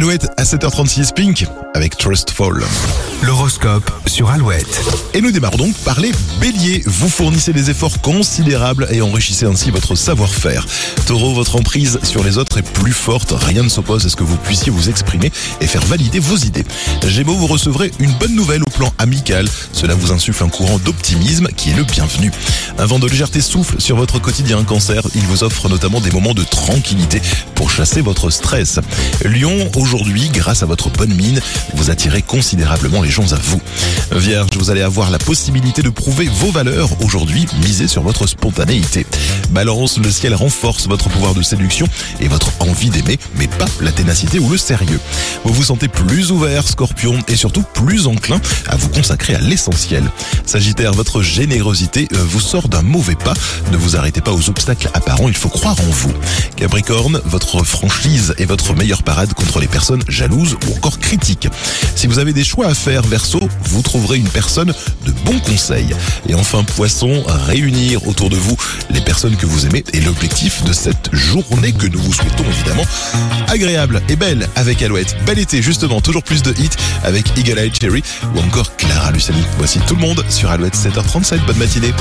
Alouette à 7h36 Pink avec Trustful. L'horoscope sur Alouette. Et nous démarrons donc par les béliers. Vous fournissez des efforts considérables et enrichissez ainsi votre savoir-faire. Taureau, votre emprise sur les autres est plus forte. Rien ne s'oppose à ce que vous puissiez vous exprimer et faire valider vos idées. Gémeaux, vous recevrez une bonne nouvelle amical. Cela vous insuffle un courant d'optimisme qui est le bienvenu. Un vent de légèreté souffle sur votre quotidien cancer. Il vous offre notamment des moments de tranquillité pour chasser votre stress. Lion, aujourd'hui, grâce à votre bonne mine, vous attirez considérablement les gens à vous. Vierge, vous allez avoir la possibilité de prouver vos valeurs aujourd'hui, misez sur votre spontanéité. Balance, le ciel renforce votre pouvoir de séduction et votre envie d'aimer, mais pas la ténacité ou le sérieux. Vous vous sentez plus ouvert, scorpion, et surtout plus enclin à vous consacrer à l'essentiel. Sagittaire, votre générosité euh, vous sort d'un mauvais pas. Ne vous arrêtez pas aux obstacles apparents, il faut croire en vous. Capricorne, votre franchise est votre meilleure parade contre les personnes jalouses ou encore critiques. Si vous avez des choix à faire, Verseau, vous une personne de bons conseils. Et enfin, Poisson, réunir autour de vous les personnes que vous aimez est l'objectif de cette journée que nous vous souhaitons évidemment agréable et belle avec Alouette. Bel été justement, toujours plus de hits avec Eagle Eye Cherry ou encore Clara Luciani. Voici tout le monde sur Alouette 7h37. Bonne matinée.